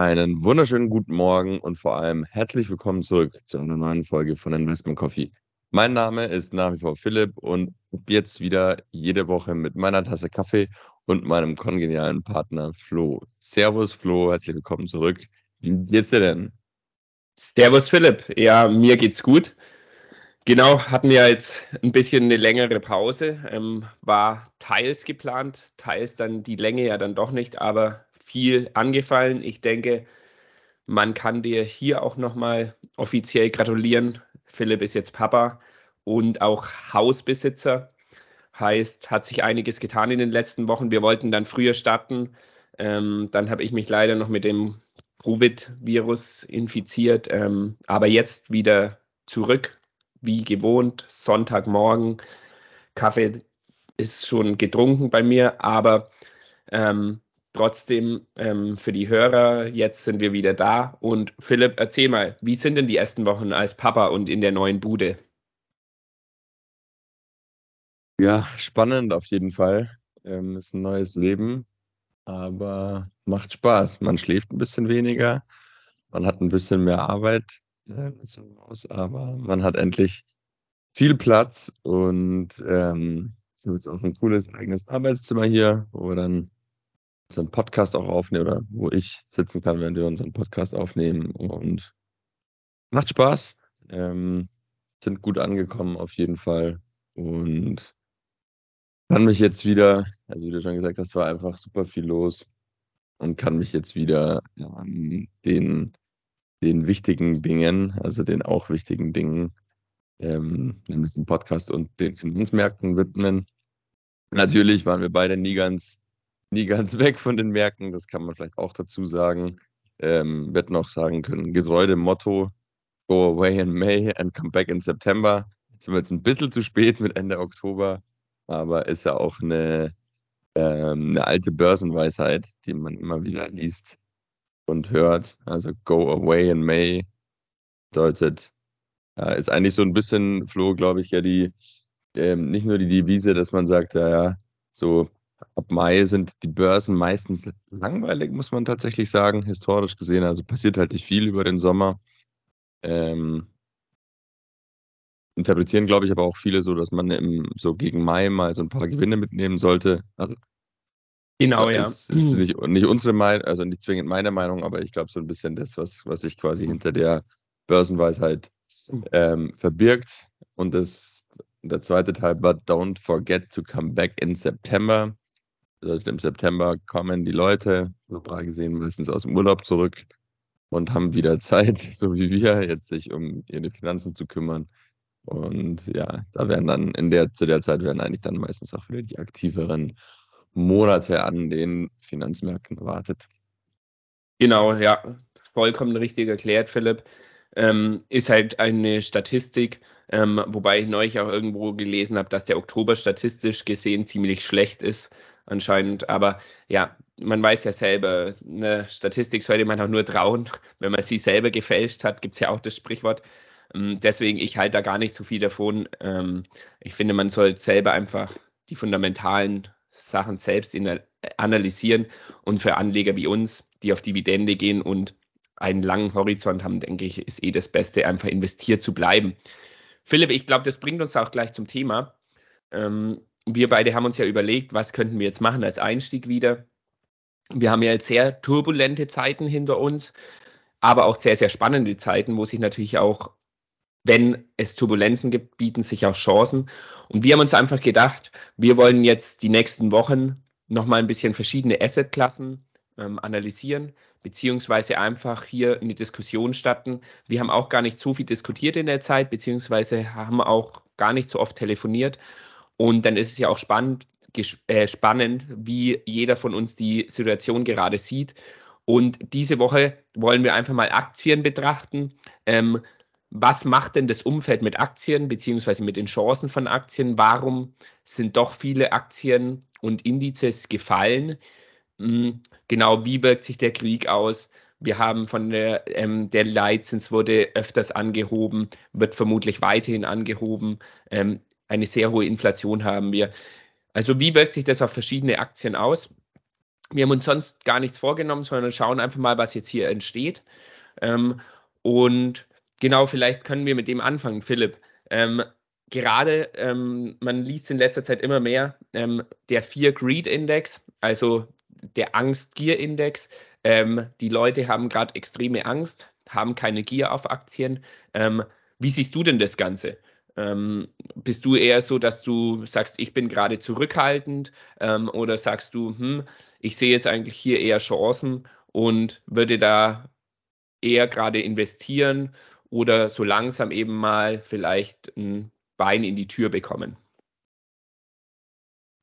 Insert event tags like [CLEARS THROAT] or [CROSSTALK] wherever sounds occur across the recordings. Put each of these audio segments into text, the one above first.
Einen wunderschönen guten Morgen und vor allem herzlich willkommen zurück zu einer neuen Folge von Investment Coffee. Mein Name ist nach wie vor Philipp und jetzt wieder jede Woche mit meiner Tasse Kaffee und meinem kongenialen Partner Flo. Servus Flo, herzlich willkommen zurück. Wie geht's dir denn? Servus Philipp. Ja, mir geht's gut. Genau, hatten ja jetzt ein bisschen eine längere Pause. Ähm, war teils geplant, teils dann die Länge ja dann doch nicht, aber viel angefallen. Ich denke, man kann dir hier auch nochmal offiziell gratulieren. Philipp ist jetzt Papa und auch Hausbesitzer. Heißt, hat sich einiges getan in den letzten Wochen. Wir wollten dann früher starten. Ähm, dann habe ich mich leider noch mit dem Covid-Virus infiziert, ähm, aber jetzt wieder zurück wie gewohnt, Sonntagmorgen. Kaffee ist schon getrunken bei mir, aber ähm, trotzdem ähm, für die Hörer, jetzt sind wir wieder da. Und Philipp, erzähl mal, wie sind denn die ersten Wochen als Papa und in der neuen Bude? Ja, spannend auf jeden Fall. Ähm, ist ein neues Leben, aber macht Spaß. Man schläft ein bisschen weniger, man hat ein bisschen mehr Arbeit, äh, Haus, aber man hat endlich viel Platz und ähm, es ist auch ein cooles eigenes Arbeitszimmer hier, wo wir dann unseren Podcast auch aufnehmen oder wo ich sitzen kann, wenn wir unseren Podcast aufnehmen und macht Spaß. Ähm, sind gut angekommen auf jeden Fall und kann mich jetzt wieder, also wie du schon gesagt hast, war einfach super viel los und kann mich jetzt wieder an den den wichtigen Dingen, also den auch wichtigen Dingen, ähm, nämlich dem Podcast und den Finanzmärkten widmen. Natürlich waren wir beide nie ganz, nie ganz [LAUGHS] weg von den Märkten, das kann man vielleicht auch dazu sagen. Ähm, wird noch sagen können, getreu dem Motto, go away in May and come back in September. Jetzt sind wir jetzt ein bisschen zu spät mit Ende Oktober, aber ist ja auch eine, ähm, eine alte Börsenweisheit, die man immer wieder liest und hört. Also Go Away in May bedeutet, äh, ist eigentlich so ein bisschen, Flo, glaube ich, ja die, ähm, nicht nur die Devise, dass man sagt, ja, ja, so ab Mai sind die Börsen meistens langweilig, muss man tatsächlich sagen, historisch gesehen. Also passiert halt nicht viel über den Sommer. Ähm, interpretieren, glaube ich, aber auch viele so, dass man im, so gegen Mai mal so ein paar Gewinne mitnehmen sollte. Also Genau, ja. Ist, ist nicht, nicht unsere Meinung, also nicht zwingend meine Meinung, aber ich glaube so ein bisschen das, was, was sich quasi hinter der Börsenweisheit ähm, verbirgt. Und das, der zweite Teil war Don't forget to come back in September. Also im September kommen die Leute, global gesehen meistens aus dem Urlaub zurück und haben wieder Zeit, [LAUGHS] so wie wir, jetzt sich um ihre Finanzen zu kümmern. Und ja, da werden dann in der, zu der Zeit werden eigentlich dann meistens auch wieder die aktiveren Monate an den Finanzmärkten erwartet. Genau, ja, vollkommen richtig erklärt, Philipp. Ähm, ist halt eine Statistik, ähm, wobei ich neulich auch irgendwo gelesen habe, dass der Oktober statistisch gesehen ziemlich schlecht ist, anscheinend. Aber ja, man weiß ja selber, eine Statistik sollte man auch nur trauen. [LAUGHS] Wenn man sie selber gefälscht hat, gibt es ja auch das Sprichwort. Ähm, deswegen, ich halte da gar nicht so viel davon. Ähm, ich finde, man sollte selber einfach die fundamentalen Sachen selbst in, analysieren. Und für Anleger wie uns, die auf Dividende gehen und einen langen Horizont haben, denke ich, ist eh das Beste, einfach investiert zu bleiben. Philipp, ich glaube, das bringt uns auch gleich zum Thema. Ähm, wir beide haben uns ja überlegt, was könnten wir jetzt machen als Einstieg wieder. Wir haben ja jetzt sehr turbulente Zeiten hinter uns, aber auch sehr, sehr spannende Zeiten, wo sich natürlich auch wenn es Turbulenzen gibt, bieten sich auch Chancen. Und wir haben uns einfach gedacht, wir wollen jetzt die nächsten Wochen nochmal ein bisschen verschiedene Assetklassen ähm, analysieren, beziehungsweise einfach hier eine Diskussion starten. Wir haben auch gar nicht so viel diskutiert in der Zeit, beziehungsweise haben auch gar nicht so oft telefoniert. Und dann ist es ja auch spannend, äh, spannend, wie jeder von uns die Situation gerade sieht. Und diese Woche wollen wir einfach mal Aktien betrachten. Ähm, was macht denn das Umfeld mit Aktien beziehungsweise mit den Chancen von Aktien? Warum sind doch viele Aktien und Indizes gefallen? Hm, genau, wie wirkt sich der Krieg aus? Wir haben von der, ähm, der Leitzins wurde öfters angehoben, wird vermutlich weiterhin angehoben. Ähm, eine sehr hohe Inflation haben wir. Also wie wirkt sich das auf verschiedene Aktien aus? wir haben uns sonst gar nichts vorgenommen, sondern schauen einfach mal, was jetzt hier entsteht. Ähm, und genau, vielleicht können wir mit dem anfangen, Philipp. Ähm, gerade, ähm, man liest in letzter Zeit immer mehr, ähm, der Fear Greed Index, also der Angst-Gier-Index. Ähm, die Leute haben gerade extreme Angst, haben keine Gier auf Aktien. Ähm, wie siehst du denn das Ganze? Ähm, bist du eher so, dass du sagst, ich bin gerade zurückhaltend ähm, oder sagst du, hm, ich sehe jetzt eigentlich hier eher Chancen und würde da eher gerade investieren oder so langsam eben mal vielleicht ein Bein in die Tür bekommen?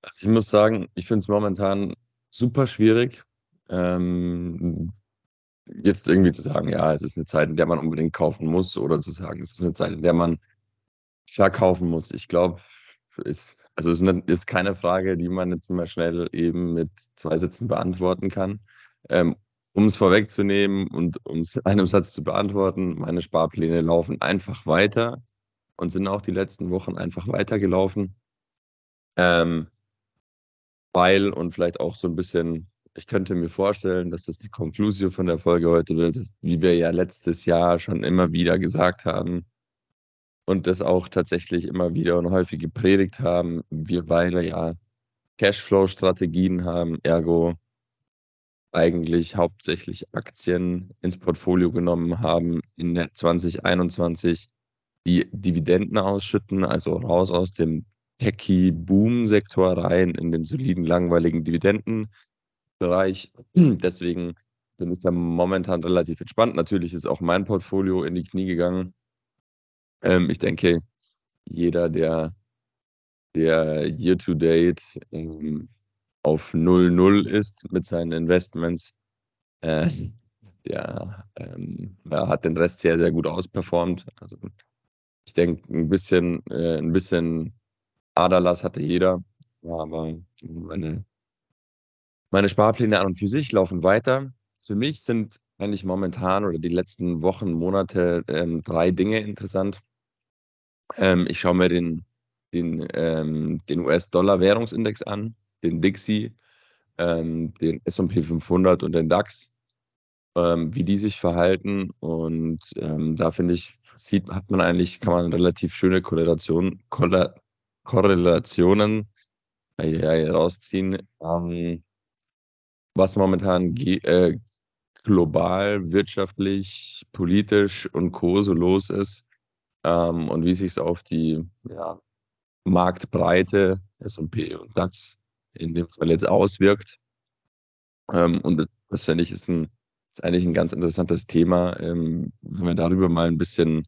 Also ich muss sagen, ich finde es momentan super schwierig, ähm, jetzt irgendwie zu sagen, ja, es ist eine Zeit, in der man unbedingt kaufen muss oder zu sagen, es ist eine Zeit, in der man verkaufen muss. Ich glaube, ist, also es ist keine Frage, die man jetzt mal schnell eben mit zwei Sätzen beantworten kann. Ähm, um es vorwegzunehmen und um es [LAUGHS] einem Satz zu beantworten, meine Sparpläne laufen einfach weiter und sind auch die letzten Wochen einfach weitergelaufen. Ähm, weil und vielleicht auch so ein bisschen, ich könnte mir vorstellen, dass das die Konklusion von der Folge heute wird, wie wir ja letztes Jahr schon immer wieder gesagt haben und das auch tatsächlich immer wieder und häufig gepredigt haben, wir beide ja Cashflow-Strategien haben, ergo eigentlich hauptsächlich Aktien ins Portfolio genommen haben in der 2021, die Dividenden ausschütten, also raus aus dem Techie-Boom-Sektor rein in den soliden, langweiligen Dividendenbereich. [CLEARS THROAT] Deswegen bin ich da momentan relativ entspannt. Natürlich ist auch mein Portfolio in die Knie gegangen. Ähm, ich denke, jeder, der, der year-to-date ähm, auf 0-0 ist mit seinen Investments, äh, der, ähm, hat den Rest sehr, sehr gut ausperformt. Also ich denke, ein bisschen, äh, ein bisschen Aderlass hatte jeder, aber meine, meine Sparpläne an und für sich laufen weiter. Für mich sind eigentlich momentan oder die letzten Wochen, Monate ähm, drei Dinge interessant. Ähm, ich schaue mir den, den, ähm, den US-Dollar-Währungsindex an, den Dixie, ähm, den S&P 500 und den DAX, ähm, wie die sich verhalten. Und ähm, da finde ich, sieht, hat man eigentlich, kann man relativ schöne Korrelation, Korrel Korrelationen äh, rausziehen, ähm, was momentan äh, global, wirtschaftlich, politisch und co. so los ist ähm, und wie sich es auf die ja, Marktbreite S&P und DAX in dem Fall jetzt auswirkt. Ähm, und das finde ich ist, ein, ist eigentlich ein ganz interessantes Thema, ähm, wenn wir darüber mal ein bisschen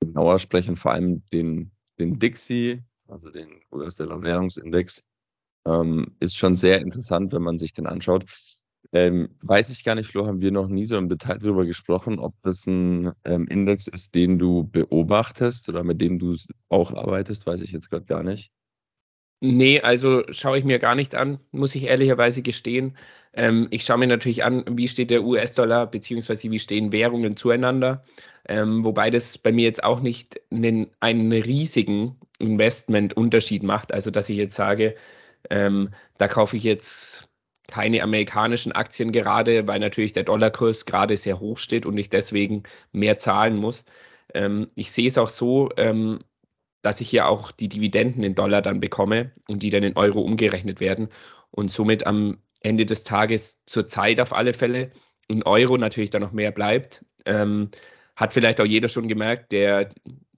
genauer sprechen, vor allem den, den Dixie, also den US-Dollar-Währungsindex, ähm, ist schon sehr interessant, wenn man sich den anschaut. Ähm, weiß ich gar nicht, Flo, haben wir noch nie so im Detail darüber gesprochen, ob das ein ähm, Index ist, den du beobachtest oder mit dem du auch arbeitest, weiß ich jetzt gerade gar nicht. Nee, also schaue ich mir gar nicht an, muss ich ehrlicherweise gestehen. Ähm, ich schaue mir natürlich an, wie steht der US-Dollar, beziehungsweise wie stehen Währungen zueinander. Ähm, wobei das bei mir jetzt auch nicht einen, einen riesigen Investmentunterschied macht. Also, dass ich jetzt sage, ähm, da kaufe ich jetzt keine amerikanischen Aktien gerade, weil natürlich der Dollarkurs gerade sehr hoch steht und ich deswegen mehr zahlen muss. Ähm, ich sehe es auch so, ähm, dass ich ja auch die Dividenden in Dollar dann bekomme und die dann in Euro umgerechnet werden und somit am Ende des Tages zur Zeit auf alle Fälle in Euro natürlich dann noch mehr bleibt. Ähm, hat vielleicht auch jeder schon gemerkt, der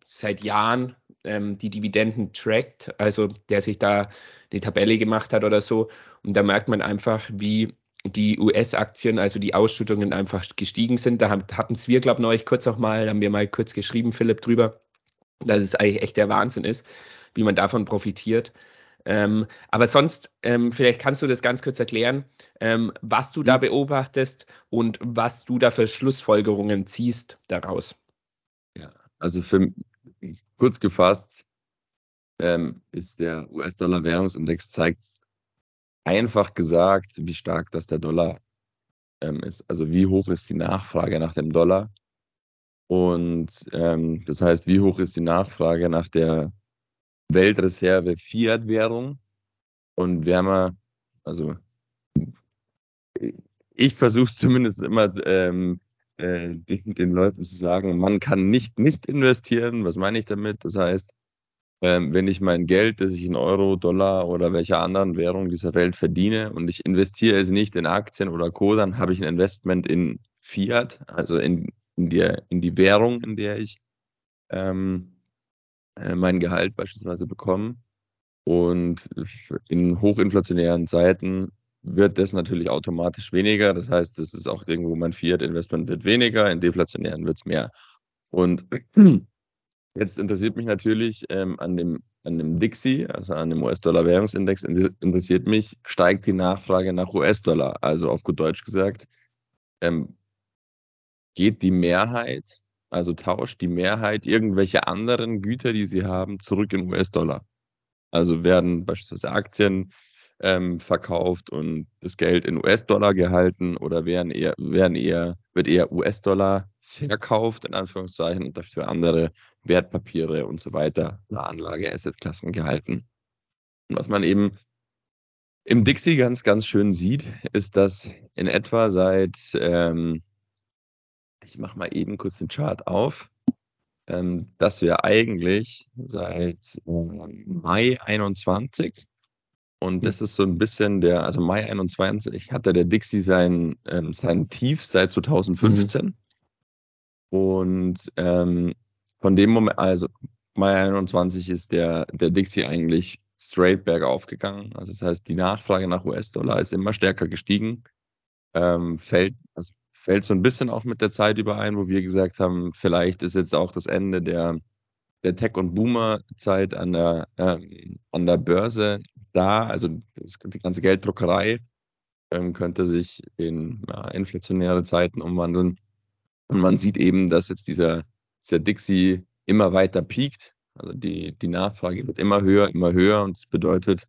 seit Jahren ähm, die Dividenden trackt, also der sich da eine Tabelle gemacht hat oder so. Und da merkt man einfach, wie die US-Aktien, also die Ausschüttungen einfach gestiegen sind. Da hatten es wir, glaube ich, neulich kurz auch mal, haben wir mal kurz geschrieben, Philipp, drüber, dass es eigentlich echt der Wahnsinn ist, wie man davon profitiert. Ähm, aber sonst, ähm, vielleicht kannst du das ganz kurz erklären, ähm, was du da mhm. beobachtest und was du da für Schlussfolgerungen ziehst daraus. Ja, also für, kurz gefasst ähm, ist der US-Dollar-Währungsindex zeigt einfach gesagt, wie stark das der Dollar ähm, ist. Also wie hoch ist die Nachfrage nach dem Dollar. Und ähm, das heißt, wie hoch ist die Nachfrage nach der Weltreserve Fiat-Währung. Und wir haben also ich versuche zumindest immer ähm, äh, den, den, Leuten zu sagen, man kann nicht nicht investieren. Was meine ich damit? Das heißt, ähm, wenn ich mein Geld, das ich in Euro, Dollar oder welcher anderen Währung dieser Welt verdiene und ich investiere es nicht in Aktien oder Co., dann habe ich ein Investment in Fiat, also in, in, die, in die Währung, in der ich ähm, äh, mein Gehalt beispielsweise bekomme. Und in hochinflationären Zeiten wird das natürlich automatisch weniger. Das heißt, das ist auch irgendwo mein Fiat-Investment wird weniger, in deflationären wird es mehr. Und jetzt interessiert mich natürlich ähm, an dem an dem Dixie, also an dem US-Dollar-Währungsindex, interessiert mich, steigt die Nachfrage nach US-Dollar. Also auf gut Deutsch gesagt, ähm, geht die Mehrheit, also tauscht die Mehrheit irgendwelche anderen Güter, die sie haben, zurück in US-Dollar. Also werden beispielsweise Aktien ähm, verkauft und das Geld in US-Dollar gehalten oder werden eher, werden eher, wird eher US-Dollar verkauft, in Anführungszeichen, und dafür andere Wertpapiere und so weiter, Anlage, Assetklassen gehalten. Und was man eben im Dixie ganz, ganz schön sieht, ist, dass in etwa seit, ähm, ich mache mal eben kurz den Chart auf, ähm, dass wir eigentlich seit äh, Mai 21 und das ist so ein bisschen der, also Mai 21 hatte der Dixie sein, ähm, sein Tief seit 2015. Mhm. Und ähm, von dem Moment, also Mai 21 ist der, der Dixie eigentlich straight bergauf gegangen. Also das heißt, die Nachfrage nach US-Dollar ist immer stärker gestiegen. Ähm, fällt, also fällt so ein bisschen auch mit der Zeit überein, wo wir gesagt haben, vielleicht ist jetzt auch das Ende der, der Tech- und Boomer-Zeit an der, ähm, an der Börse da, also das, die ganze Gelddruckerei ähm, könnte sich in ja, inflationäre Zeiten umwandeln. Und man sieht eben, dass jetzt dieser, dieser Dixie immer weiter piekt. Also die, die Nachfrage wird immer höher, immer höher. Und das bedeutet,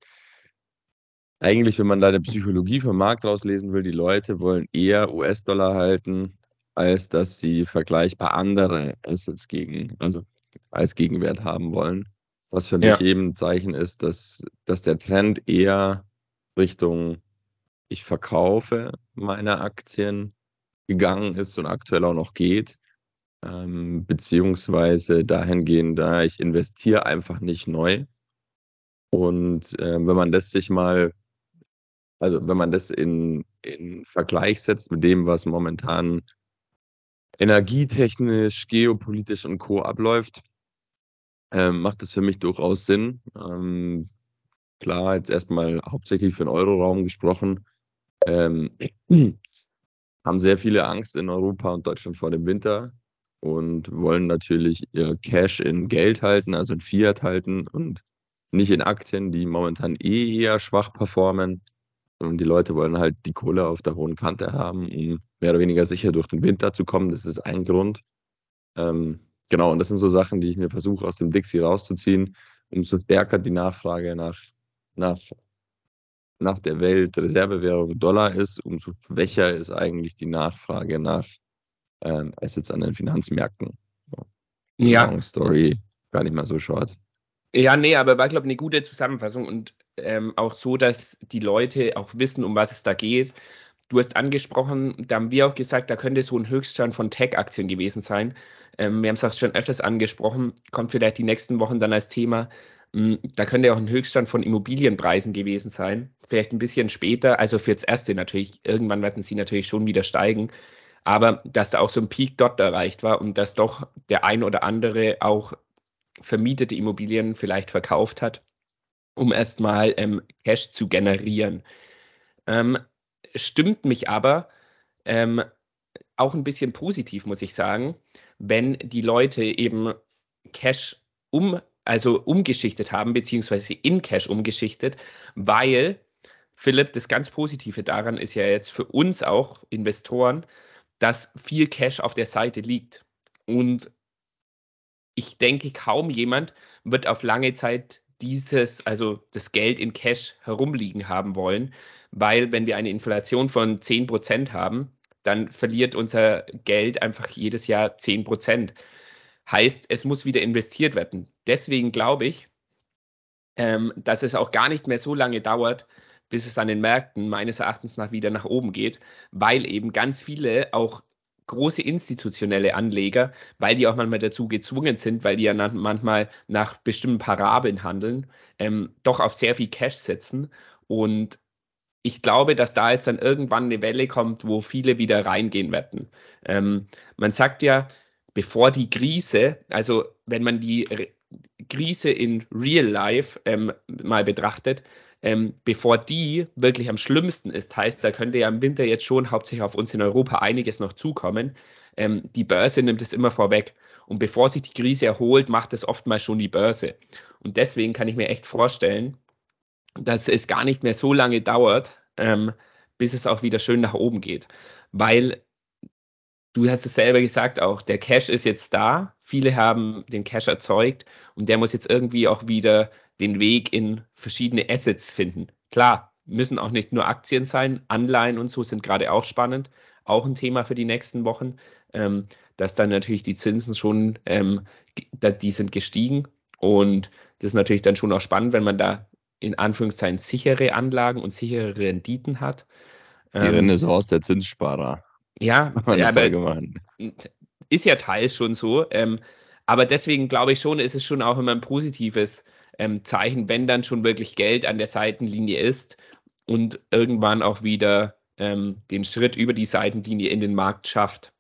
eigentlich, wenn man da eine Psychologie vom Markt rauslesen will, die Leute wollen eher US-Dollar halten, als dass sie vergleichbar andere Assets gegen, also als Gegenwert haben wollen. Was für mich ja. eben ein Zeichen ist, dass, dass der Trend eher Richtung ich verkaufe meine Aktien gegangen ist und aktuell auch noch geht. Ähm, beziehungsweise dahingehend, da ich investiere einfach nicht neu. Und äh, wenn man das sich mal, also wenn man das in, in Vergleich setzt mit dem, was momentan energietechnisch, geopolitisch und Co. abläuft, ähm, macht das für mich durchaus Sinn. Ähm, klar, jetzt erstmal hauptsächlich für den Euroraum gesprochen. Ähm, haben sehr viele Angst in Europa und Deutschland vor dem Winter und wollen natürlich ihr Cash in Geld halten, also in Fiat halten und nicht in Aktien, die momentan eh eher schwach performen. Und die Leute wollen halt die Kohle auf der hohen Kante haben, um mehr oder weniger sicher durch den Winter zu kommen. Das ist ein Grund. Ähm, genau, und das sind so Sachen, die ich mir versuche aus dem Dixie rauszuziehen, umso stärker die Nachfrage nach, nach, nach der Weltreservewährung Dollar ist, umso schwächer ist eigentlich die Nachfrage nach ähm, Assets an den Finanzmärkten. So. Ja. Long Story, gar nicht mal so short. Ja, nee, aber war, glaube ich, eine gute Zusammenfassung und ähm, auch so, dass die Leute auch wissen, um was es da geht. Du hast angesprochen, da haben wir auch gesagt, da könnte so ein Höchststand von Tech-Aktien gewesen sein. Ähm, wir haben es auch schon öfters angesprochen, kommt vielleicht die nächsten Wochen dann als Thema. Ähm, da könnte auch ein Höchststand von Immobilienpreisen gewesen sein. Vielleicht ein bisschen später, also für das erste natürlich. Irgendwann werden sie natürlich schon wieder steigen. Aber dass da auch so ein Peak dort erreicht war und dass doch der ein oder andere auch vermietete Immobilien vielleicht verkauft hat, um erstmal ähm, Cash zu generieren. Ähm, stimmt mich aber ähm, auch ein bisschen positiv, muss ich sagen, wenn die Leute eben Cash um, also umgeschichtet haben, beziehungsweise in Cash umgeschichtet, weil Philipp, das ganz Positive daran ist ja jetzt für uns auch Investoren, dass viel Cash auf der Seite liegt. Und ich denke, kaum jemand wird auf lange Zeit dieses, also das Geld in Cash herumliegen haben wollen, weil wenn wir eine Inflation von 10% haben, dann verliert unser Geld einfach jedes Jahr 10%. Heißt, es muss wieder investiert werden. Deswegen glaube ich, ähm, dass es auch gar nicht mehr so lange dauert, bis es an den Märkten meines Erachtens nach wieder nach oben geht, weil eben ganz viele auch große institutionelle Anleger, weil die auch manchmal dazu gezwungen sind, weil die ja manchmal nach bestimmten Parabeln handeln, ähm, doch auf sehr viel Cash setzen. Und ich glaube, dass da jetzt dann irgendwann eine Welle kommt, wo viele wieder reingehen werden. Ähm, man sagt ja, bevor die Krise, also wenn man die Krise in Real Life ähm, mal betrachtet, ähm, bevor die wirklich am schlimmsten ist, heißt, da könnte ja im Winter jetzt schon hauptsächlich auf uns in Europa einiges noch zukommen. Ähm, die Börse nimmt es immer vorweg. Und bevor sich die Krise erholt, macht es oftmals schon die Börse. Und deswegen kann ich mir echt vorstellen, dass es gar nicht mehr so lange dauert, ähm, bis es auch wieder schön nach oben geht. Weil du hast es selber gesagt auch, der Cash ist jetzt da. Viele haben den Cash erzeugt und der muss jetzt irgendwie auch wieder den Weg in verschiedene Assets finden. Klar, müssen auch nicht nur Aktien sein, Anleihen und so sind gerade auch spannend, auch ein Thema für die nächsten Wochen, ähm, dass dann natürlich die Zinsen schon, ähm, die sind gestiegen und das ist natürlich dann schon auch spannend, wenn man da in Anführungszeichen sichere Anlagen und sichere Renditen hat. Die ähm, Renaissance der Zinssparer. Ja, [LAUGHS] ja aber ist ja teils schon so. Ähm, aber deswegen glaube ich schon, ist es schon auch immer ein positives ähm, Zeichen, wenn dann schon wirklich Geld an der Seitenlinie ist und irgendwann auch wieder ähm, den Schritt über die Seitenlinie in den Markt schafft.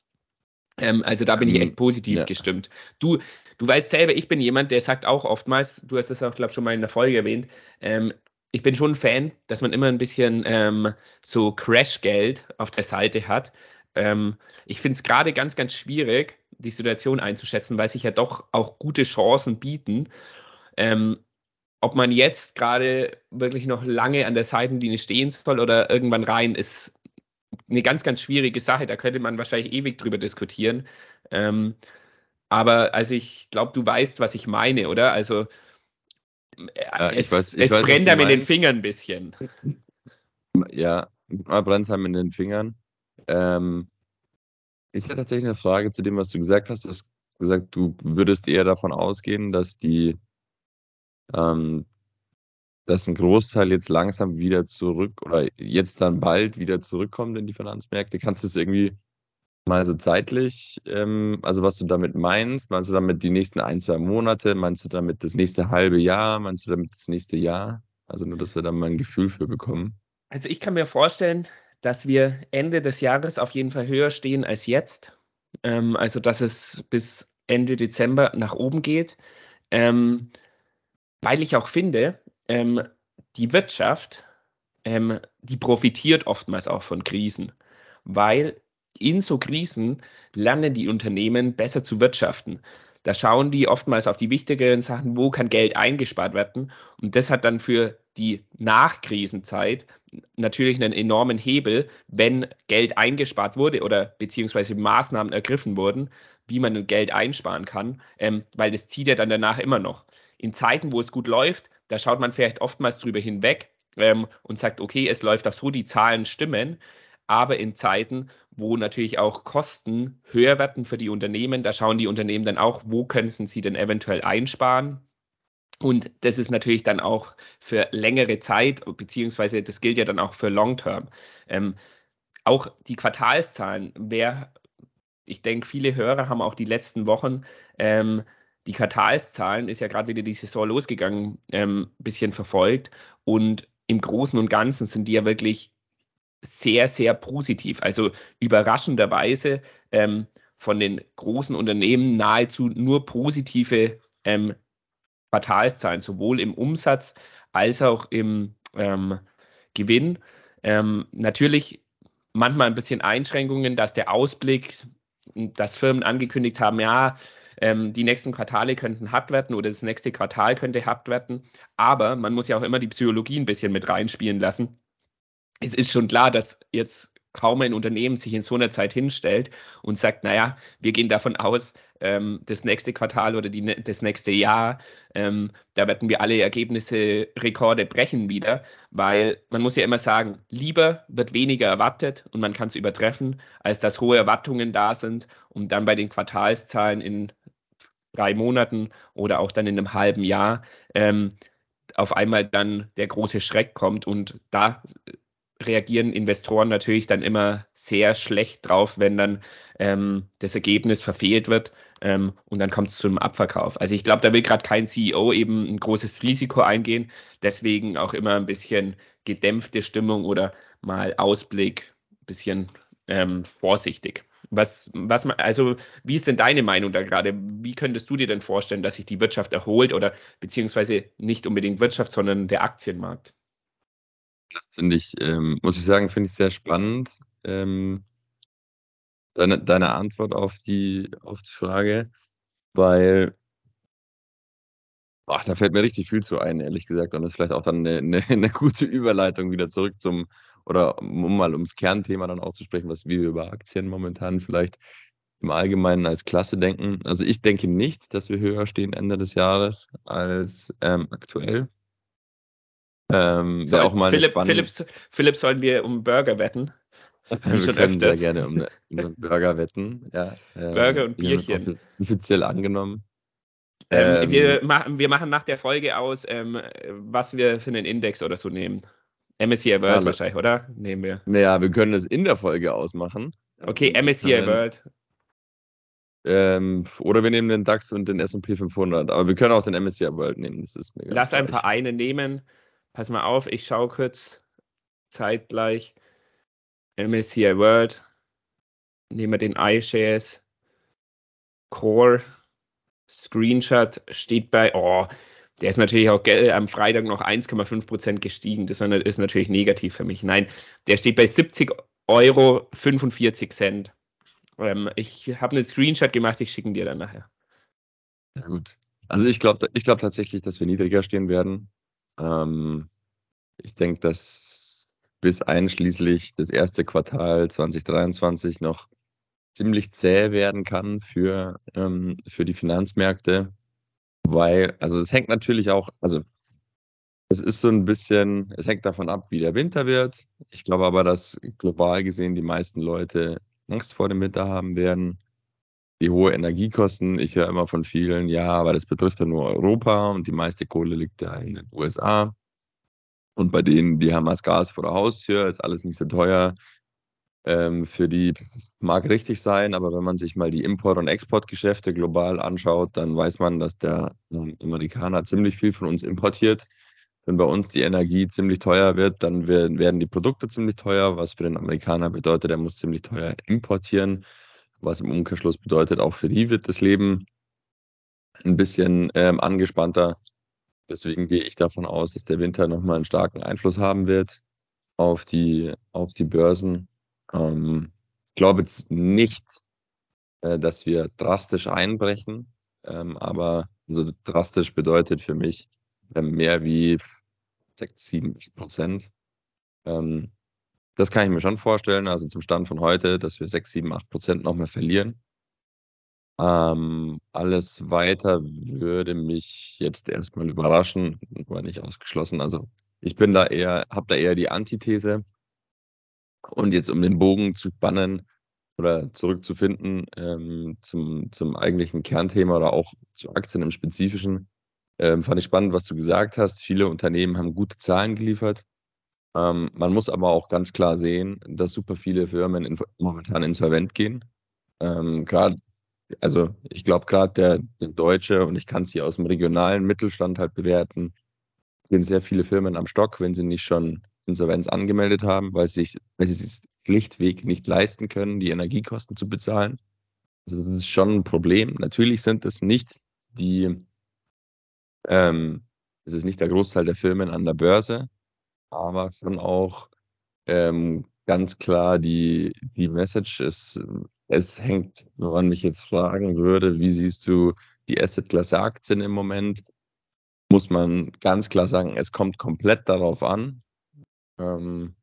Ähm, also da bin ich ähm, echt positiv ja. gestimmt. Du, du weißt selber, ich bin jemand, der sagt auch oftmals, du hast das auch, glaube ich, schon mal in der Folge erwähnt, ähm, ich bin schon ein Fan, dass man immer ein bisschen ähm, so Crash-Geld auf der Seite hat. Ähm, ich finde es gerade ganz, ganz schwierig, die Situation einzuschätzen, weil sich ja doch auch gute Chancen bieten. Ähm, ob man jetzt gerade wirklich noch lange an der Seitenlinie stehen soll oder irgendwann rein, ist eine ganz, ganz schwierige Sache. Da könnte man wahrscheinlich ewig drüber diskutieren. Ähm, aber also ich glaube, du weißt, was ich meine, oder? Also ja, es, weiß, es weiß, brennt einem in den Fingern ein bisschen. Ja, mal brennt einem in den Fingern. Ähm, ich hätte tatsächlich eine Frage zu dem, was du gesagt hast. Du hast gesagt, du würdest eher davon ausgehen, dass die ähm, dass ein Großteil jetzt langsam wieder zurück oder jetzt dann bald wieder zurückkommt in die Finanzmärkte. Kannst du es irgendwie mal so zeitlich, ähm, also was du damit meinst? Meinst du damit die nächsten ein, zwei Monate? Meinst du damit das nächste halbe Jahr? Meinst du damit das nächste Jahr? Also nur, dass wir da mal ein Gefühl für bekommen. Also ich kann mir vorstellen, dass wir Ende des Jahres auf jeden Fall höher stehen als jetzt. Ähm, also dass es bis Ende Dezember nach oben geht. Ähm, weil ich auch finde, ähm, die Wirtschaft, ähm, die profitiert oftmals auch von Krisen, weil in so Krisen lernen die Unternehmen besser zu wirtschaften. Da schauen die oftmals auf die wichtigeren Sachen, wo kann Geld eingespart werden. Und das hat dann für die Nachkrisenzeit natürlich einen enormen Hebel, wenn Geld eingespart wurde oder beziehungsweise Maßnahmen ergriffen wurden, wie man Geld einsparen kann, ähm, weil das zieht ja dann danach immer noch in Zeiten, wo es gut läuft, da schaut man vielleicht oftmals drüber hinweg ähm, und sagt, okay, es läuft auch so, die Zahlen stimmen. Aber in Zeiten, wo natürlich auch Kosten höher werden für die Unternehmen, da schauen die Unternehmen dann auch, wo könnten sie denn eventuell einsparen. Und das ist natürlich dann auch für längere Zeit, beziehungsweise das gilt ja dann auch für Long Term. Ähm, auch die Quartalszahlen, wer, ich denke, viele Hörer haben auch die letzten Wochen ähm, die Quartalszahlen ist ja gerade wieder die Saison losgegangen, ähm, bisschen verfolgt. Und im Großen und Ganzen sind die ja wirklich sehr, sehr positiv. Also überraschenderweise ähm, von den großen Unternehmen nahezu nur positive ähm, Quartalszahlen, sowohl im Umsatz als auch im ähm, Gewinn. Ähm, natürlich manchmal ein bisschen Einschränkungen, dass der Ausblick, dass Firmen angekündigt haben, ja, ähm, die nächsten Quartale könnten hart werden oder das nächste Quartal könnte hart werden. Aber man muss ja auch immer die Psychologie ein bisschen mit reinspielen lassen. Es ist schon klar, dass jetzt kaum ein Unternehmen sich in so einer Zeit hinstellt und sagt, naja, wir gehen davon aus, ähm, das nächste Quartal oder die, das nächste Jahr, ähm, da werden wir alle Ergebnisse, Rekorde brechen wieder, weil man muss ja immer sagen, lieber wird weniger erwartet und man kann es übertreffen, als dass hohe Erwartungen da sind und dann bei den Quartalszahlen in drei Monaten oder auch dann in einem halben Jahr ähm, auf einmal dann der große Schreck kommt und da reagieren Investoren natürlich dann immer sehr schlecht drauf, wenn dann ähm, das Ergebnis verfehlt wird ähm, und dann kommt es zum Abverkauf. Also ich glaube, da will gerade kein CEO eben ein großes Risiko eingehen, deswegen auch immer ein bisschen gedämpfte Stimmung oder mal Ausblick, ein bisschen ähm, vorsichtig. Was, was also, wie ist denn deine Meinung da gerade? Wie könntest du dir denn vorstellen, dass sich die Wirtschaft erholt oder beziehungsweise nicht unbedingt Wirtschaft, sondern der Aktienmarkt? Das finde ich, ähm, muss ich sagen, finde ich sehr spannend. Ähm, deine, deine Antwort auf die, auf die Frage, weil ach, da fällt mir richtig viel zu ein, ehrlich gesagt. Und das ist vielleicht auch dann eine, eine, [LAUGHS] eine gute Überleitung wieder zurück zum, oder um mal ums Kernthema dann auch zu sprechen, was wir über Aktien momentan vielleicht im Allgemeinen als Klasse denken. Also ich denke nicht, dass wir höher stehen Ende des Jahres als ähm, aktuell. Ähm, so, auch mal Philipp, Philipp, Philipp, sollen wir um Burger wetten? [LAUGHS] wir schon können öfters. sehr gerne um, eine, um einen Burger wetten. Ja, ähm, Burger und Bierchen. Offiziell angenommen. Ähm, ähm, wir, machen, wir machen nach der Folge aus, ähm, was wir für einen Index oder so nehmen. MSCI World ja, wahrscheinlich, oder? Nehmen wir. Naja, wir können es in der Folge ausmachen. Okay, MSCI World. Ähm, oder wir nehmen den DAX und den S&P 500. Aber wir können auch den MSCI World nehmen. Das ist mega Lass einfach eine nehmen. Pass mal auf, ich schaue kurz zeitgleich. MSCI World. Nehmen wir den iShares. Core. Screenshot steht bei, oh, der ist natürlich auch am Freitag noch 1,5% gestiegen. Das ist natürlich negativ für mich. Nein, der steht bei 70 Euro 45 Cent. Ähm, ich habe einen Screenshot gemacht, ich schicke dir dann nachher. Ja, gut. Also ich glaube ich glaub tatsächlich, dass wir niedriger stehen werden. Ähm, ich denke, dass bis einschließlich das erste Quartal 2023 noch ziemlich zäh werden kann für, ähm, für die Finanzmärkte, weil, also es hängt natürlich auch, also es ist so ein bisschen, es hängt davon ab, wie der Winter wird. Ich glaube aber, dass global gesehen die meisten Leute Angst vor dem Winter haben werden. Die hohe Energiekosten, ich höre immer von vielen, ja, aber das betrifft ja nur Europa und die meiste Kohle liegt ja in den USA. Und bei denen, die haben das Gas vor der Haustür, ist alles nicht so teuer ähm, für die mag richtig sein, aber wenn man sich mal die Import- und Exportgeschäfte global anschaut, dann weiß man, dass der Amerikaner ziemlich viel von uns importiert. Wenn bei uns die Energie ziemlich teuer wird, dann werden die Produkte ziemlich teuer, was für den Amerikaner bedeutet, er muss ziemlich teuer importieren, was im Umkehrschluss bedeutet, auch für die wird das Leben ein bisschen ähm, angespannter. Deswegen gehe ich davon aus, dass der Winter nochmal einen starken Einfluss haben wird auf die, auf die Börsen. Ähm, ich glaube jetzt nicht, äh, dass wir drastisch einbrechen, ähm, aber so drastisch bedeutet für mich äh, mehr wie 6, 7 Prozent. Ähm, das kann ich mir schon vorstellen, also zum Stand von heute, dass wir 6, 7, 8 Prozent noch mehr verlieren. Ähm, alles weiter würde mich jetzt erstmal überraschen, war nicht ausgeschlossen. Also ich bin da eher, habe da eher die Antithese. Und jetzt um den Bogen zu spannen oder zurückzufinden ähm, zum, zum eigentlichen Kernthema oder auch zu Aktien im Spezifischen, ähm, fand ich spannend, was du gesagt hast. Viele Unternehmen haben gute Zahlen geliefert. Ähm, man muss aber auch ganz klar sehen, dass super viele Firmen in, momentan insolvent gehen. Ähm, gerade, also ich glaube gerade der, der Deutsche, und ich kann es hier aus dem regionalen Mittelstand halt bewerten, sind sehr viele Firmen am Stock, wenn sie nicht schon Insolvenz angemeldet haben, weil sie, sich, weil sie es schlichtweg nicht leisten können, die Energiekosten zu bezahlen. Also das ist schon ein Problem. Natürlich sind es nicht die, ähm, es ist nicht der Großteil der Firmen an der Börse, aber schon auch ähm, ganz klar die, die Message ist, es hängt, woran mich jetzt fragen würde, wie siehst du die Assetklasse Aktien im Moment? Muss man ganz klar sagen, es kommt komplett darauf an, ähm,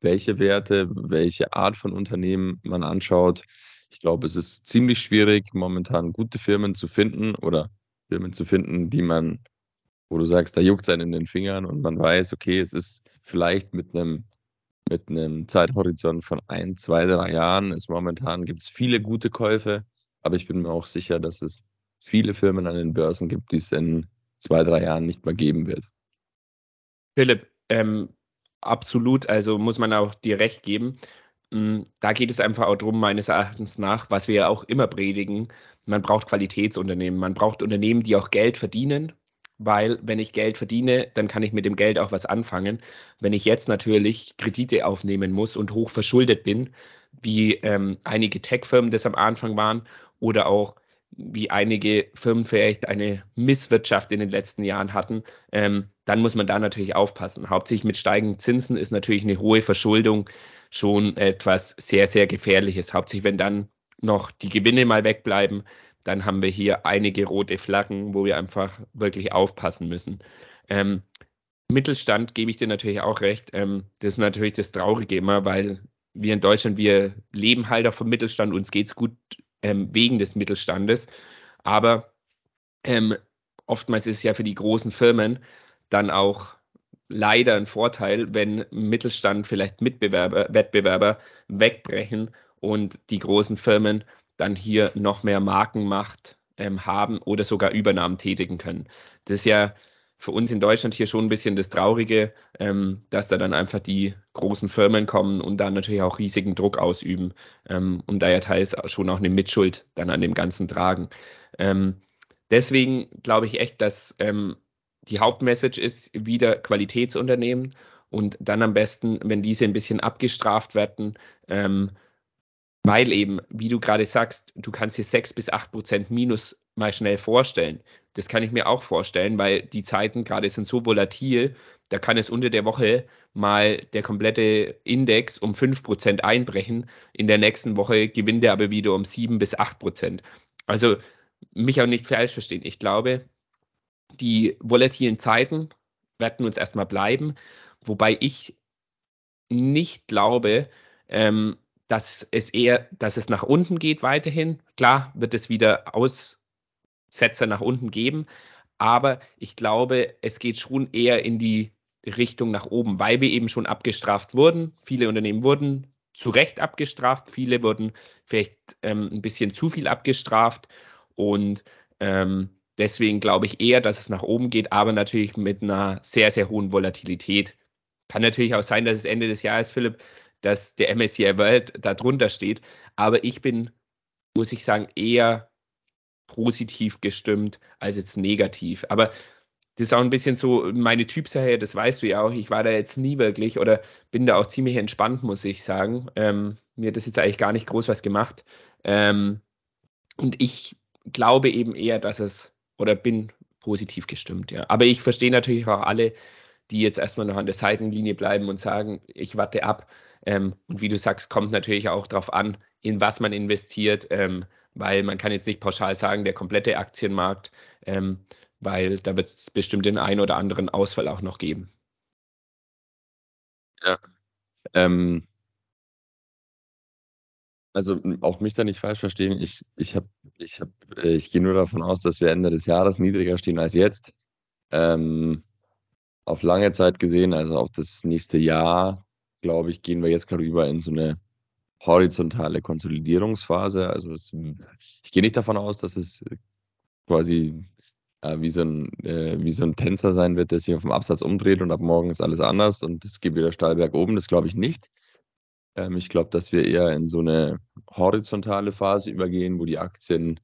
welche Werte, welche Art von Unternehmen man anschaut. Ich glaube, es ist ziemlich schwierig, momentan gute Firmen zu finden oder Firmen zu finden, die man, wo du sagst, da juckt es einen in den Fingern und man weiß, okay, es ist vielleicht mit einem mit einem Zeithorizont von ein, zwei, drei Jahren. Es momentan gibt es viele gute Käufe, aber ich bin mir auch sicher, dass es viele Firmen an den Börsen gibt, die es in zwei, drei Jahren nicht mehr geben wird. Philipp, ähm, absolut, also muss man auch dir recht geben. Mm, da geht es einfach auch darum, meines Erachtens nach, was wir ja auch immer predigen, man braucht Qualitätsunternehmen, man braucht Unternehmen, die auch Geld verdienen, weil wenn ich Geld verdiene, dann kann ich mit dem Geld auch was anfangen. Wenn ich jetzt natürlich Kredite aufnehmen muss und hoch verschuldet bin, wie ähm, einige Tech-Firmen das am Anfang waren oder auch wie einige Firmen vielleicht eine Misswirtschaft in den letzten Jahren hatten, ähm, dann muss man da natürlich aufpassen. Hauptsächlich mit steigenden Zinsen ist natürlich eine hohe Verschuldung schon etwas sehr, sehr Gefährliches. Hauptsächlich, wenn dann noch die Gewinne mal wegbleiben, dann haben wir hier einige rote Flaggen, wo wir einfach wirklich aufpassen müssen. Ähm, Mittelstand gebe ich dir natürlich auch recht. Ähm, das ist natürlich das Traurige immer, weil wir in Deutschland, wir leben halt auch vom Mittelstand, uns geht es gut ähm, wegen des Mittelstandes. Aber ähm, oftmals ist es ja für die großen Firmen dann auch leider ein Vorteil, wenn Mittelstand vielleicht Mitbewerber, Wettbewerber wegbrechen und die großen Firmen dann hier noch mehr Markenmacht ähm, haben oder sogar Übernahmen tätigen können. Das ist ja für uns in Deutschland hier schon ein bisschen das Traurige, ähm, dass da dann einfach die großen Firmen kommen und dann natürlich auch riesigen Druck ausüben ähm, und da ja teils schon auch eine Mitschuld dann an dem Ganzen tragen. Ähm, deswegen glaube ich echt, dass ähm, die Hauptmessage ist wieder Qualitätsunternehmen und dann am besten, wenn diese ein bisschen abgestraft werden, ähm, weil eben, wie du gerade sagst, du kannst dir sechs bis acht Prozent Minus mal schnell vorstellen. Das kann ich mir auch vorstellen, weil die Zeiten gerade sind so volatil, da kann es unter der Woche mal der komplette Index um fünf Prozent einbrechen. In der nächsten Woche gewinnt er aber wieder um sieben bis acht Prozent. Also mich auch nicht falsch verstehen. Ich glaube, die volatilen Zeiten werden uns erstmal bleiben, wobei ich nicht glaube, ähm, dass es eher, dass es nach unten geht weiterhin. Klar wird es wieder Aussetzer nach unten geben, aber ich glaube, es geht schon eher in die Richtung nach oben, weil wir eben schon abgestraft wurden. Viele Unternehmen wurden zu Recht abgestraft, viele wurden vielleicht ähm, ein bisschen zu viel abgestraft und ähm, deswegen glaube ich eher, dass es nach oben geht, aber natürlich mit einer sehr, sehr hohen Volatilität. Kann natürlich auch sein, dass es Ende des Jahres, Philipp, dass der MSCI World da drunter steht. Aber ich bin, muss ich sagen, eher positiv gestimmt als jetzt negativ. Aber das ist auch ein bisschen so meine Typsache, das weißt du ja auch. Ich war da jetzt nie wirklich oder bin da auch ziemlich entspannt, muss ich sagen. Ähm, mir hat das jetzt eigentlich gar nicht groß was gemacht. Ähm, und ich glaube eben eher, dass es oder bin positiv gestimmt, ja. Aber ich verstehe natürlich auch alle, die jetzt erstmal noch an der Seitenlinie bleiben und sagen, ich warte ab. Ähm, und wie du sagst, kommt natürlich auch darauf an, in was man investiert, ähm, weil man kann jetzt nicht pauschal sagen, der komplette Aktienmarkt, ähm, weil da wird es bestimmt den einen oder anderen Ausfall auch noch geben. Ja. Ähm, also auch mich da nicht falsch verstehen. Ich, ich ich äh, ich gehe nur davon aus, dass wir Ende des Jahres niedriger stehen als jetzt. Ähm, auf lange Zeit gesehen, also auf das nächste Jahr, glaube ich, gehen wir jetzt gerade über in so eine horizontale Konsolidierungsphase. Also es, ich gehe nicht davon aus, dass es quasi äh, wie, so ein, äh, wie so ein Tänzer sein wird, der sich auf dem Absatz umdreht und ab morgen ist alles anders und es geht wieder steil bergoben. Das glaube ich nicht. Ähm, ich glaube, dass wir eher in so eine horizontale Phase übergehen, wo die Aktien,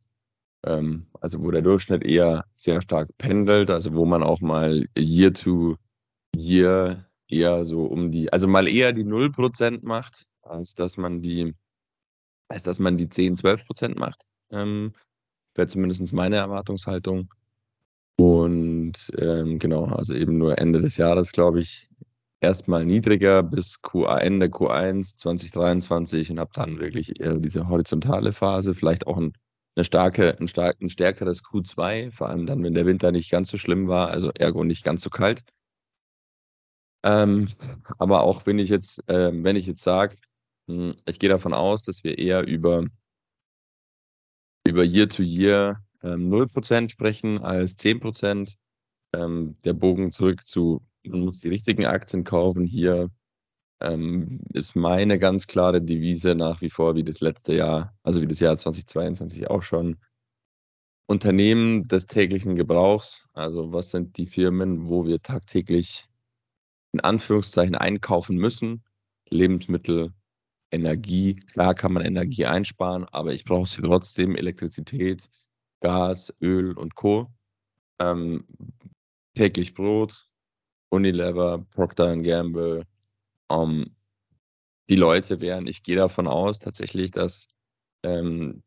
also wo der Durchschnitt eher sehr stark pendelt, also wo man auch mal Year to Year eher so um die, also mal eher die 0% macht, als dass man die, als dass man die 10, 12% macht. Ähm, Wäre zumindest meine Erwartungshaltung. Und ähm, genau, also eben nur Ende des Jahres, glaube ich, erstmal niedriger bis QA, Ende Q1 2023 und habe dann wirklich eher diese horizontale Phase, vielleicht auch ein, eine starke, ein, stark, ein stärkeres Q2, vor allem dann, wenn der Winter nicht ganz so schlimm war, also ergo nicht ganz so kalt. Ähm, aber auch wenn ich jetzt, äh, wenn ich jetzt sage, hm, ich gehe davon aus, dass wir eher über, über Year to Year ähm, 0% sprechen als 10%. Ähm, der Bogen zurück zu, man muss die richtigen Aktien kaufen. Hier ähm, ist meine ganz klare Devise nach wie vor wie das letzte Jahr, also wie das Jahr 2022 auch schon. Unternehmen des täglichen Gebrauchs, also was sind die Firmen, wo wir tagtäglich in Anführungszeichen einkaufen müssen. Lebensmittel, Energie. Klar kann man Energie einsparen, aber ich brauche sie trotzdem. Elektrizität, Gas, Öl und Co. Ähm, täglich Brot, Unilever, Procter Gamble. Ähm, die Leute wären, ich gehe davon aus tatsächlich, dass ähm,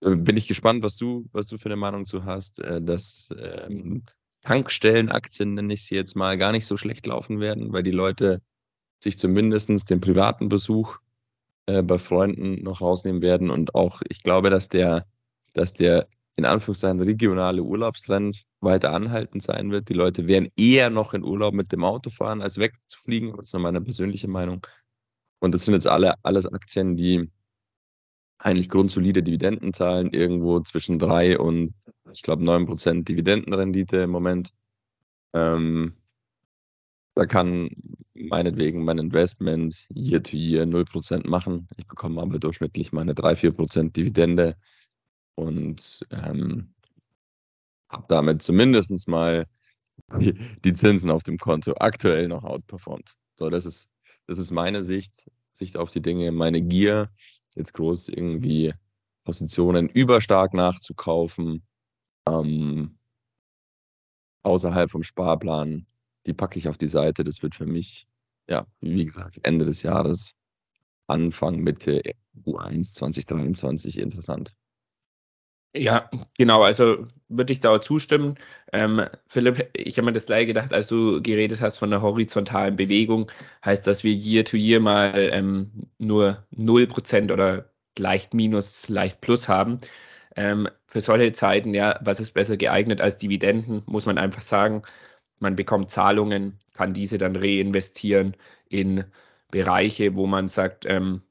bin ich gespannt, was du, was du für eine Meinung zu hast, äh, dass ähm, Tankstellenaktien, nenne ich sie jetzt mal, gar nicht so schlecht laufen werden, weil die Leute sich zumindest den privaten Besuch äh, bei Freunden noch rausnehmen werden. Und auch, ich glaube, dass der, dass der in Anführungszeichen regionale Urlaubstrend weiter anhaltend sein wird. Die Leute werden eher noch in Urlaub mit dem Auto fahren, als wegzufliegen. Das ist nur meine persönliche Meinung. Und das sind jetzt alle, alles Aktien, die eigentlich grundsolide Dividenden zahlen, irgendwo zwischen drei und ich glaube neun Prozent Dividendenrendite im Moment. Ähm, da kann meinetwegen mein Investment year to year 0% machen. Ich bekomme aber durchschnittlich meine 3-4% Dividende und ähm, habe damit zumindest mal die, Zinsen auf dem Konto aktuell noch outperformt. So, das ist, das ist meine Sicht, Sicht auf die Dinge, meine Gier, jetzt groß irgendwie Positionen überstark nachzukaufen, ähm, außerhalb vom Sparplan die packe ich auf die Seite. Das wird für mich, ja, wie gesagt, Ende des Jahres, Anfang, Mitte U1 2023 interessant. Ja, genau, also würde ich da zustimmen. Ähm, Philipp, ich habe mir das gleich gedacht, als du geredet hast von der horizontalen Bewegung, heißt das, wir Year to Year mal ähm, nur 0% oder leicht minus, leicht plus haben. Ähm, für solche Zeiten, ja, was ist besser geeignet als Dividenden, muss man einfach sagen man bekommt Zahlungen, kann diese dann reinvestieren in Bereiche, wo man sagt, ähm,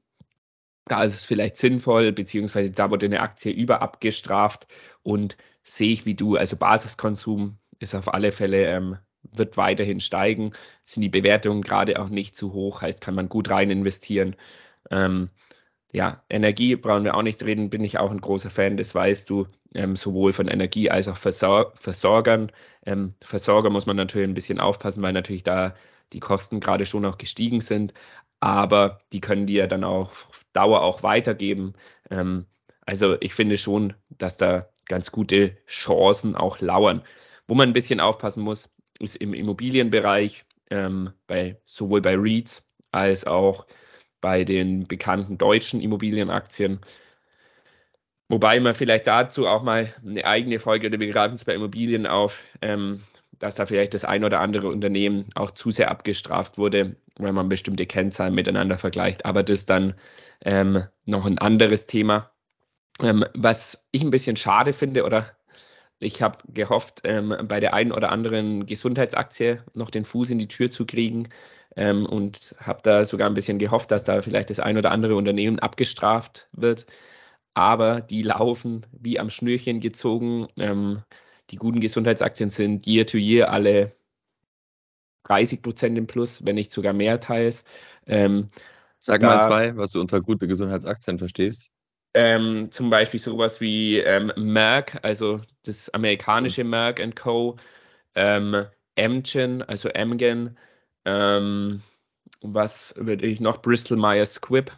da ist es vielleicht sinnvoll, beziehungsweise da wurde eine Aktie überabgestraft und sehe ich wie du, also Basiskonsum ist auf alle Fälle, ähm, wird weiterhin steigen, sind die Bewertungen gerade auch nicht zu hoch, heißt, kann man gut rein investieren. Ähm, ja, Energie brauchen wir auch nicht reden, bin ich auch ein großer Fan, das weißt du, ähm, sowohl von Energie als auch Versor Versorgern. Ähm, Versorger muss man natürlich ein bisschen aufpassen, weil natürlich da die Kosten gerade schon auch gestiegen sind, aber die können dir dann auch Dauer auch weitergeben. Ähm, also ich finde schon, dass da ganz gute Chancen auch lauern. Wo man ein bisschen aufpassen muss, ist im Immobilienbereich, ähm, bei, sowohl bei REITs als auch bei den bekannten deutschen Immobilienaktien. Wobei man vielleicht dazu auch mal eine eigene Folge, wir greifen es bei Immobilien auf, ähm, dass da vielleicht das ein oder andere Unternehmen auch zu sehr abgestraft wurde, wenn man bestimmte Kennzahlen miteinander vergleicht. Aber das dann ähm, noch ein anderes Thema. Ähm, was ich ein bisschen schade finde, oder ich habe gehofft, ähm, bei der einen oder anderen Gesundheitsaktie noch den Fuß in die Tür zu kriegen ähm, und habe da sogar ein bisschen gehofft, dass da vielleicht das ein oder andere Unternehmen abgestraft wird. Aber die laufen wie am Schnürchen gezogen. Ähm, die guten Gesundheitsaktien sind year to year alle 30 Prozent im Plus, wenn nicht sogar mehr teils. Sag da, mal zwei, was du unter gute Gesundheitsaktien verstehst. Ähm, zum Beispiel sowas wie ähm, Merck, also das amerikanische Merck Co., ähm, Amgen, also Amgen, ähm, was würde ich noch? Bristol Myers Squibb.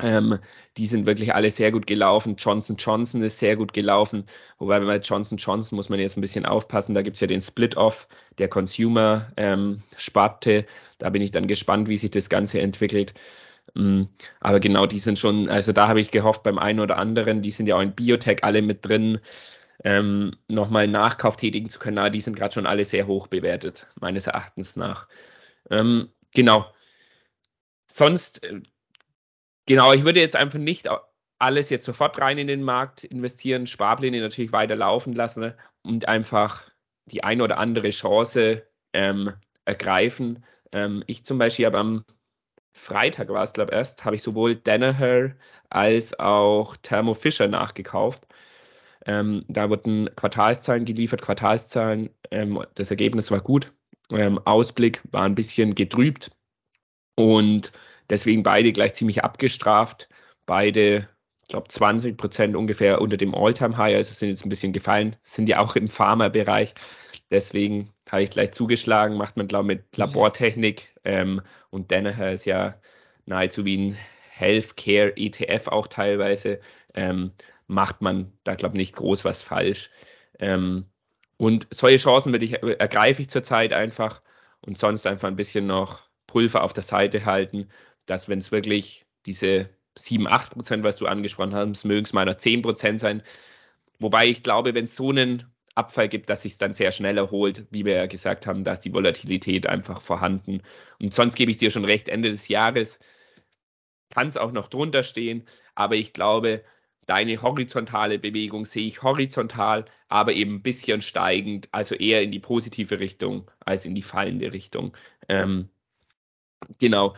Ähm, die sind wirklich alle sehr gut gelaufen. Johnson Johnson ist sehr gut gelaufen. Wobei bei Johnson Johnson muss man jetzt ein bisschen aufpassen. Da gibt es ja den Split-Off der Consumer-Sparte. Ähm, da bin ich dann gespannt, wie sich das Ganze entwickelt. Ähm, aber genau, die sind schon, also da habe ich gehofft beim einen oder anderen, die sind ja auch in Biotech alle mit drin ähm, nochmal Nachkauf tätigen zu können. Aber die sind gerade schon alle sehr hoch bewertet, meines Erachtens nach. Ähm, genau. Sonst, äh, genau, ich würde jetzt einfach nicht alles jetzt sofort rein in den Markt investieren, Sparpläne natürlich weiter laufen lassen und einfach die eine oder andere Chance ähm, ergreifen. Ähm, ich zum Beispiel habe am Freitag war es, glaube ich, erst, habe ich sowohl Danaher als auch Thermo Fisher nachgekauft. Ähm, da wurden Quartalszahlen geliefert, Quartalszahlen, ähm, das Ergebnis war gut. Ähm, Ausblick war ein bisschen getrübt und deswegen beide gleich ziemlich abgestraft. Beide, ich glaube, 20 Prozent ungefähr unter dem All-Time-High, also sind jetzt ein bisschen gefallen, sind ja auch im Pharma-Bereich. Deswegen habe ich gleich zugeschlagen, macht man, glaube ich, mit Labortechnik. Ähm, und Danaher ist ja nahezu wie ein Healthcare ETF auch teilweise. Ähm, macht man da, glaube ich, nicht groß was falsch. Ähm, und solche Chancen würde ich, ergreife ich zurzeit einfach und sonst einfach ein bisschen noch Pulver auf der Seite halten, dass wenn es wirklich diese 7, 8 Prozent, was du angesprochen hast, mögen es noch 10 Prozent sein. Wobei ich glaube, wenn es so einen Abfall gibt, dass sich dann sehr schnell erholt, wie wir ja gesagt haben, da ist die Volatilität einfach vorhanden. Und sonst gebe ich dir schon recht, Ende des Jahres kann es auch noch drunter stehen, aber ich glaube, deine horizontale Bewegung sehe ich horizontal, aber eben ein bisschen steigend, also eher in die positive Richtung als in die fallende Richtung. Ähm, genau.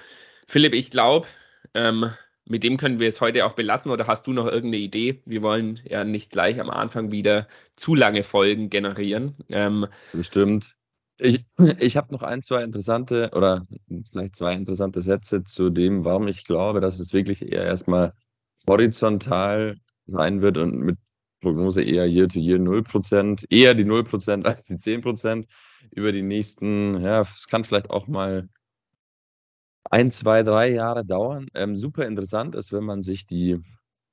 Philipp, ich glaube, ähm, mit dem können wir es heute auch belassen oder hast du noch irgendeine Idee? Wir wollen ja nicht gleich am Anfang wieder zu lange Folgen generieren. Ähm, Bestimmt. Ich, ich habe noch ein, zwei interessante oder vielleicht zwei interessante Sätze zu dem, warum ich glaube, dass es wirklich eher erstmal horizontal sein wird und mit Prognose eher Year-to-Year 0%, eher die 0% als die 10% über die nächsten, ja, es kann vielleicht auch mal ein, zwei, drei Jahre dauern. Ähm, super interessant ist, wenn man sich die,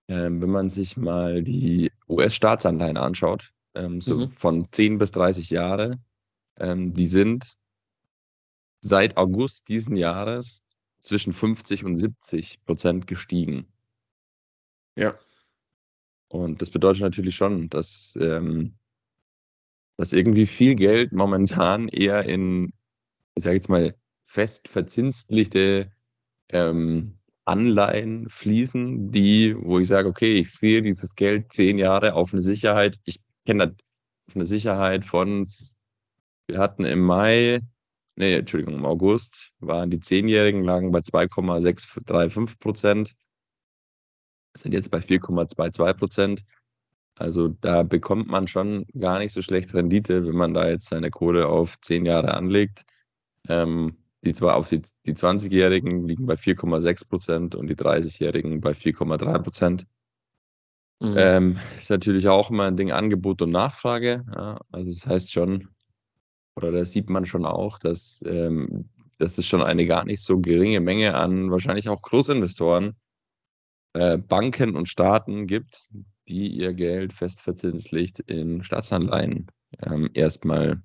ähm, wenn man sich mal die US-Staatsanleihen anschaut, ähm, so mhm. von 10 bis 30 Jahre, ähm, die sind seit August diesen Jahres zwischen 50 und 70 Prozent gestiegen. Ja. Und das bedeutet natürlich schon, dass, ähm, dass irgendwie viel Geld momentan eher in, ich sage jetzt mal, fest verzinsliche ähm, Anleihen fließen, die, wo ich sage, okay, ich friere dieses Geld zehn Jahre auf eine Sicherheit. Ich kenne das auf eine Sicherheit von, wir hatten im Mai, nee, Entschuldigung, im August waren die Zehnjährigen lagen bei 2,635 Prozent, sind jetzt bei 4,22 Prozent. Also da bekommt man schon gar nicht so schlecht Rendite, wenn man da jetzt seine Kohle auf zehn Jahre anlegt. Ähm, die zwar auf die, die 20-Jährigen liegen bei 4,6 Prozent und die 30-Jährigen bei 4,3 Prozent. Mhm. Ähm, ist natürlich auch immer ein Ding Angebot und Nachfrage. Ja, also das heißt schon, oder da sieht man schon auch, dass, ähm, dass es schon eine gar nicht so geringe Menge an wahrscheinlich auch Großinvestoren, äh, Banken und Staaten gibt, die ihr Geld fest verzinslicht in Staatsanleihen ähm, erstmal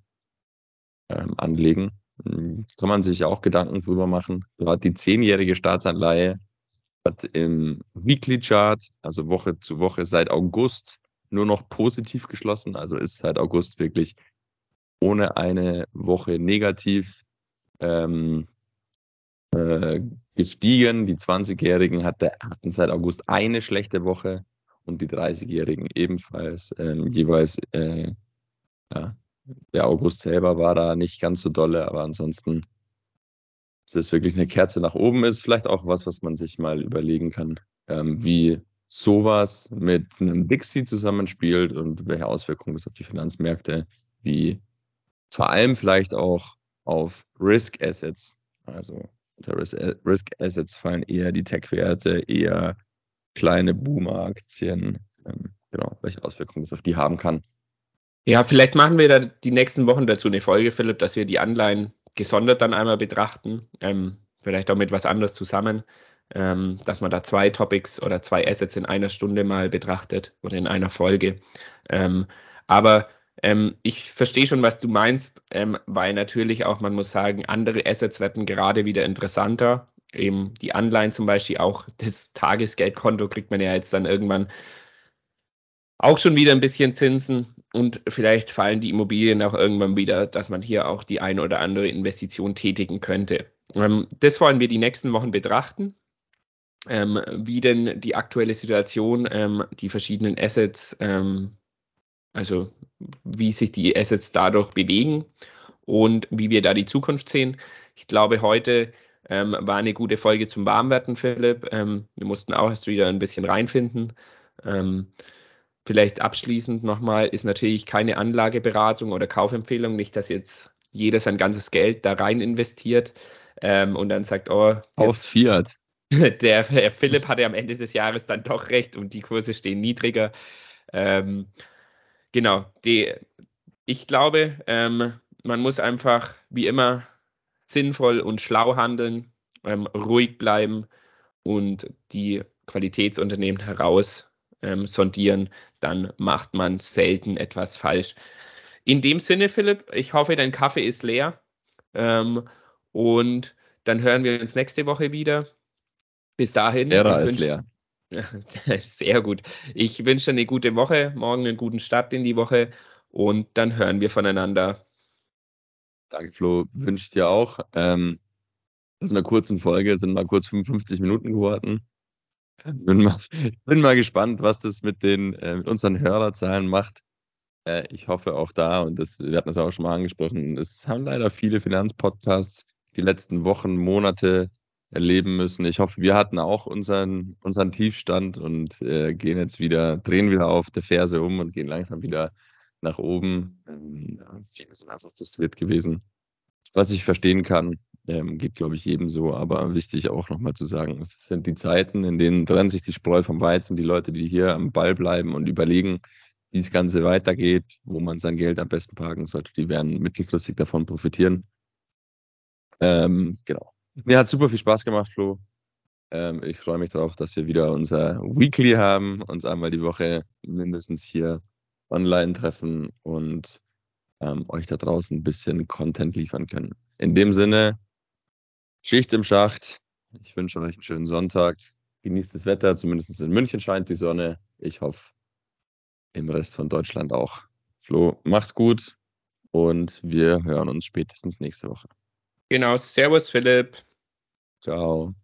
ähm, anlegen. Hm, kann man sich auch Gedanken drüber machen. Gerade die zehnjährige Staatsanleihe hat im Weekly Chart, also Woche zu Woche seit August, nur noch positiv geschlossen. Also ist seit August wirklich ohne eine Woche negativ ähm, äh, gestiegen. Die 20-Jährigen hatte, hatten seit August eine schlechte Woche und die 30-Jährigen ebenfalls ähm, jeweils äh, ja, der August selber war da nicht ganz so dolle, aber ansonsten ist es wirklich eine Kerze nach oben ist. Vielleicht auch was, was man sich mal überlegen kann, ähm, wie sowas mit einem Dixie zusammenspielt und welche Auswirkungen das auf die Finanzmärkte, wie vor allem vielleicht auch auf Risk Assets. Also unter Risk Assets fallen eher die Tech-Werte, eher kleine Boomer-Aktien. Ähm, genau, welche Auswirkungen das auf die haben kann. Ja, vielleicht machen wir da die nächsten Wochen dazu eine Folge, Philipp, dass wir die Anleihen gesondert dann einmal betrachten. Ähm, vielleicht auch mit was anderes zusammen, ähm, dass man da zwei Topics oder zwei Assets in einer Stunde mal betrachtet oder in einer Folge. Ähm, aber ähm, ich verstehe schon, was du meinst, ähm, weil natürlich auch, man muss sagen, andere Assets werden gerade wieder interessanter. Eben die Anleihen zum Beispiel, auch das Tagesgeldkonto kriegt man ja jetzt dann irgendwann auch schon wieder ein bisschen Zinsen und vielleicht fallen die Immobilien auch irgendwann wieder, dass man hier auch die eine oder andere Investition tätigen könnte. Ähm, das wollen wir die nächsten Wochen betrachten, ähm, wie denn die aktuelle Situation, ähm, die verschiedenen Assets, also wie sich die Assets dadurch bewegen und wie wir da die Zukunft sehen. Ich glaube, heute war eine gute Folge zum Warmwerden, Philipp. Wir mussten auch erst wieder ein bisschen reinfinden. Vielleicht abschließend nochmal, ist natürlich keine Anlageberatung oder Kaufempfehlung, nicht, dass jetzt jeder sein ganzes Geld da rein investiert ähm, und dann sagt, oh, auf Fiat. [LAUGHS] Der, der Philipp hatte am Ende des Jahres dann doch recht und die Kurse stehen niedriger. Ähm, genau, die, ich glaube, ähm, man muss einfach wie immer sinnvoll und schlau handeln, ähm, ruhig bleiben und die Qualitätsunternehmen heraus ähm, sondieren, dann macht man selten etwas falsch. In dem Sinne, Philipp, ich hoffe, dein Kaffee ist leer. Ähm, und dann hören wir uns nächste Woche wieder. Bis dahin. Ära ist leer. [LAUGHS] Sehr gut. Ich wünsche eine gute Woche, morgen einen guten Start in die Woche und dann hören wir voneinander. Danke, Flo. Wünsche ich dir auch. Ähm, aus einer kurzen Folge sind mal kurz 55 Minuten geworden. [LAUGHS] Bin mal, bin mal gespannt, was das mit den äh, mit unseren Hörerzahlen macht. Äh, ich hoffe auch da, und das, wir hatten das auch schon mal angesprochen, es haben leider viele Finanzpodcasts die letzten Wochen, Monate erleben müssen. Ich hoffe, wir hatten auch unseren, unseren Tiefstand und äh, gehen jetzt wieder, drehen wieder auf der Ferse um und gehen langsam wieder nach oben. Ähm, ja, viele sind einfach frustriert gewesen. Was ich verstehen kann, ähm, geht, glaube ich, jedem so. Aber wichtig auch nochmal zu sagen, es sind die Zeiten, in denen trennen sich die Spreu vom Weizen. Die Leute, die hier am Ball bleiben und überlegen, wie das Ganze weitergeht, wo man sein Geld am besten parken sollte, die werden mittelfristig davon profitieren. Ähm, genau. Mir hat super viel Spaß gemacht, Flo. Ähm, ich freue mich darauf, dass wir wieder unser Weekly haben, uns einmal die Woche mindestens hier online treffen und ähm, euch da draußen ein bisschen Content liefern können. In dem Sinne, Schicht im Schacht. Ich wünsche euch einen schönen Sonntag. Genießt das Wetter, zumindest in München scheint die Sonne. Ich hoffe, im Rest von Deutschland auch. Flo, mach's gut und wir hören uns spätestens nächste Woche. Genau, Servus Philipp. Ciao.